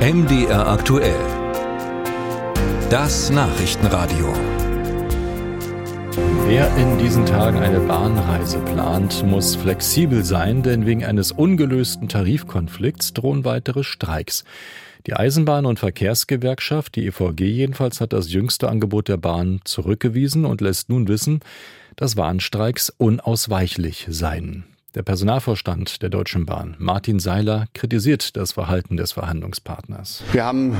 MDR aktuell. Das Nachrichtenradio. Wer in diesen Tagen eine Bahnreise plant, muss flexibel sein, denn wegen eines ungelösten Tarifkonflikts drohen weitere Streiks. Die Eisenbahn- und Verkehrsgewerkschaft, die EVG jedenfalls, hat das jüngste Angebot der Bahn zurückgewiesen und lässt nun wissen, dass Warnstreiks unausweichlich seien. Der Personalvorstand der Deutschen Bahn, Martin Seiler, kritisiert das Verhalten des Verhandlungspartners. Wir haben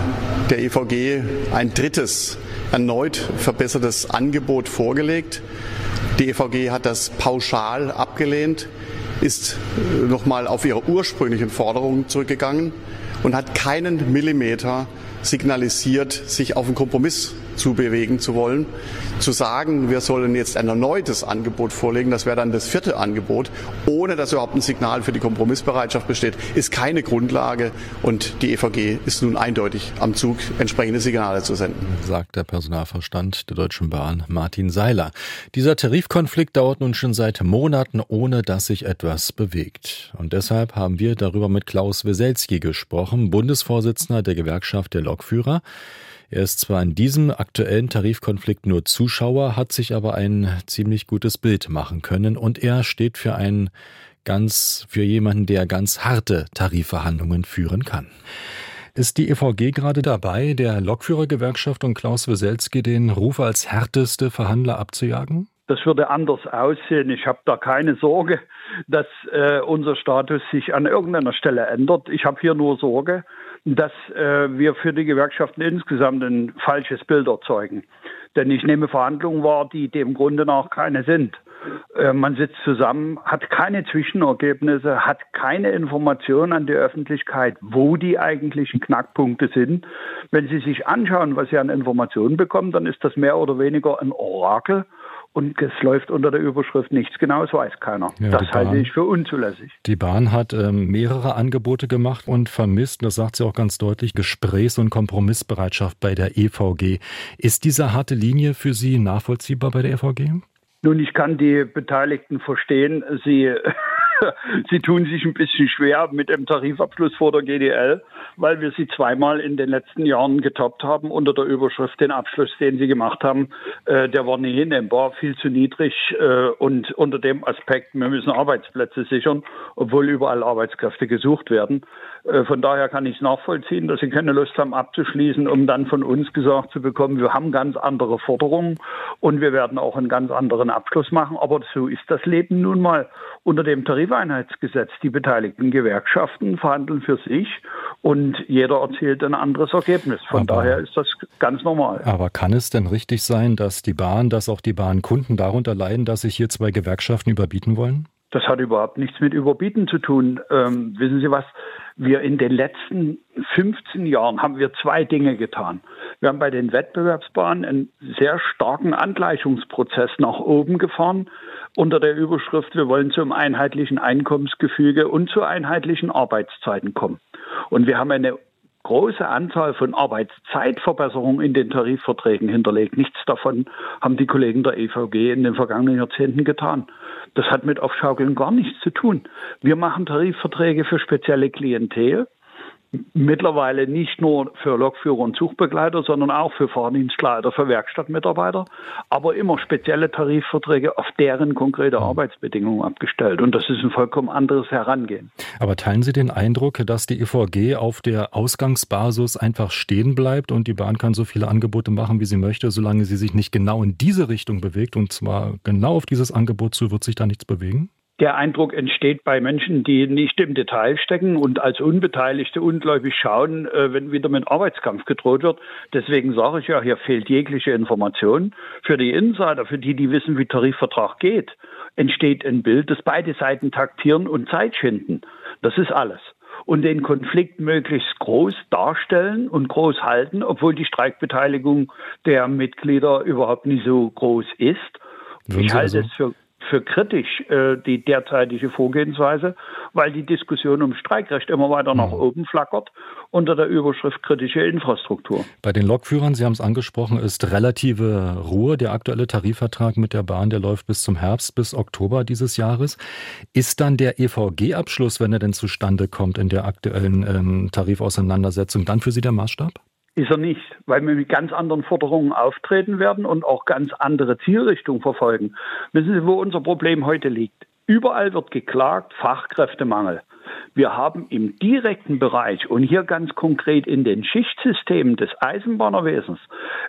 der EVG ein drittes, erneut verbessertes Angebot vorgelegt. Die EVG hat das pauschal abgelehnt, ist nochmal auf ihre ursprünglichen Forderungen zurückgegangen und hat keinen Millimeter signalisiert, sich auf einen Kompromiss zu bewegen zu wollen. Zu sagen, wir sollen jetzt ein erneutes Angebot vorlegen, das wäre dann das vierte Angebot, ohne dass überhaupt ein Signal für die Kompromissbereitschaft besteht, ist keine Grundlage und die EVG ist nun eindeutig am Zug, entsprechende Signale zu senden. Sagt der Personalverstand der Deutschen Bahn Martin Seiler. Dieser Tarifkonflikt dauert nun schon seit Monaten, ohne dass sich etwas bewegt. Und deshalb haben wir darüber mit Klaus Weselski gesprochen, Bundesvorsitzender der Gewerkschaft der Lokführer. Er ist zwar in diesem aktuellen Tarifkonflikt nur Zuschauer, hat sich aber ein ziemlich gutes Bild machen können und er steht für einen ganz, für jemanden, der ganz harte Tarifverhandlungen führen kann. Ist die EVG gerade dabei, der Lokführergewerkschaft und Klaus Weselski den Ruf als härteste Verhandler abzujagen? Das würde anders aussehen. Ich habe da keine Sorge, dass äh, unser Status sich an irgendeiner Stelle ändert. Ich habe hier nur Sorge, dass äh, wir für die Gewerkschaften insgesamt ein falsches Bild erzeugen. Denn ich nehme Verhandlungen wahr, die dem Grunde nach keine sind. Äh, man sitzt zusammen, hat keine Zwischenergebnisse, hat keine Informationen an die Öffentlichkeit, wo die eigentlichen Knackpunkte sind. Wenn Sie sich anschauen, was Sie an Informationen bekommen, dann ist das mehr oder weniger ein Orakel und es läuft unter der Überschrift nichts Genaues weiß keiner. Ja, das halte ich für unzulässig. Die Bahn hat ähm, mehrere Angebote gemacht und vermisst, das sagt sie auch ganz deutlich, Gesprächs- und Kompromissbereitschaft bei der EVG. Ist diese harte Linie für Sie nachvollziehbar bei der EVG? Nun, ich kann die Beteiligten verstehen. Sie sie tun sich ein bisschen schwer mit dem Tarifabschluss vor der GDL, weil wir sie zweimal in den letzten Jahren getoppt haben unter der Überschrift, den Abschluss, den sie gemacht haben, äh, der war nicht hinnehmbar, viel zu niedrig äh, und unter dem Aspekt, wir müssen Arbeitsplätze sichern, obwohl überall Arbeitskräfte gesucht werden. Äh, von daher kann ich es nachvollziehen, dass sie keine Lust haben abzuschließen, um dann von uns gesagt zu bekommen, wir haben ganz andere Forderungen und wir werden auch einen ganz anderen Abschluss machen. Aber so ist das Leben nun mal unter dem Tarifeinheitsgesetz. Die beteiligten Gewerkschaften verhandeln für sich und jeder erzielt ein anderes Ergebnis. Von aber, daher ist das ganz normal. Aber kann es denn richtig sein, dass die Bahn, dass auch die Bahnkunden darunter leiden, dass sich hier zwei Gewerkschaften überbieten wollen? Das hat überhaupt nichts mit Überbieten zu tun. Ähm, wissen Sie was? Wir in den letzten 15 Jahren haben wir zwei Dinge getan. Wir haben bei den Wettbewerbsbahnen einen sehr starken Angleichungsprozess nach oben gefahren unter der Überschrift, wir wollen zum einheitlichen Einkommensgefüge und zu einheitlichen Arbeitszeiten kommen. Und wir haben eine große Anzahl von Arbeitszeitverbesserungen in den Tarifverträgen hinterlegt. Nichts davon haben die Kollegen der EVG in den vergangenen Jahrzehnten getan. Das hat mit Aufschaukeln gar nichts zu tun. Wir machen Tarifverträge für spezielle Klientel mittlerweile nicht nur für Lokführer und Zugbegleiter, sondern auch für Fahrdienstleiter, für Werkstattmitarbeiter, aber immer spezielle Tarifverträge auf deren konkrete mhm. Arbeitsbedingungen abgestellt. Und das ist ein vollkommen anderes Herangehen. Aber teilen Sie den Eindruck, dass die EVG auf der Ausgangsbasis einfach stehen bleibt und die Bahn kann so viele Angebote machen, wie sie möchte, solange sie sich nicht genau in diese Richtung bewegt und zwar genau auf dieses Angebot zu, wird sich da nichts bewegen? Der Eindruck entsteht bei Menschen, die nicht im Detail stecken und als Unbeteiligte ungläubig schauen, äh, wenn wieder mit Arbeitskampf gedroht wird. Deswegen sage ich ja, hier fehlt jegliche Information. Für die Insider, für die, die wissen, wie Tarifvertrag geht, entsteht ein Bild, das beide Seiten taktieren und Zeit schinden. Das ist alles und den Konflikt möglichst groß darstellen und groß halten, obwohl die Streikbeteiligung der Mitglieder überhaupt nicht so groß ist. Würden ich halte also, es für für kritisch äh, die derzeitige Vorgehensweise, weil die Diskussion um Streikrecht immer weiter nach mhm. oben flackert unter der Überschrift kritische Infrastruktur. Bei den Lokführern, Sie haben es angesprochen, ist relative Ruhe. Der aktuelle Tarifvertrag mit der Bahn, der läuft bis zum Herbst, bis Oktober dieses Jahres. Ist dann der EVG-Abschluss, wenn er denn zustande kommt in der aktuellen ähm, Tarifauseinandersetzung, dann für Sie der Maßstab? Ist er nicht, weil wir mit ganz anderen Forderungen auftreten werden und auch ganz andere Zielrichtungen verfolgen. Wissen Sie, wo unser Problem heute liegt? Überall wird geklagt, Fachkräftemangel. Wir haben im direkten Bereich und hier ganz konkret in den Schichtsystemen des Eisenbahnerwesens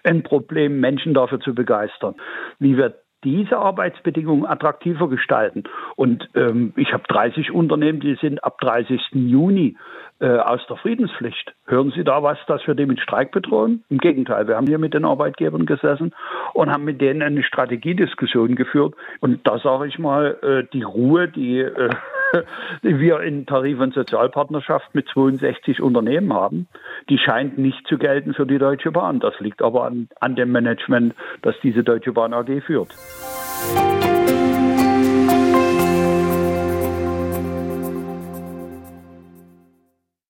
ein Problem, Menschen dafür zu begeistern. Wie wir diese Arbeitsbedingungen attraktiver gestalten. Und ähm, ich habe 30 Unternehmen, die sind ab 30. Juni äh, aus der Friedenspflicht. Hören Sie da was, dass wir die mit Streik bedrohen? Im Gegenteil, wir haben hier mit den Arbeitgebern gesessen und haben mit denen eine Strategiediskussion geführt. Und da sage ich mal, äh, die Ruhe, die, äh, wir in Tarif- und Sozialpartnerschaft mit 62 Unternehmen haben, die scheint nicht zu gelten für die Deutsche Bahn. Das liegt aber an, an dem Management, das diese Deutsche Bahn AG führt.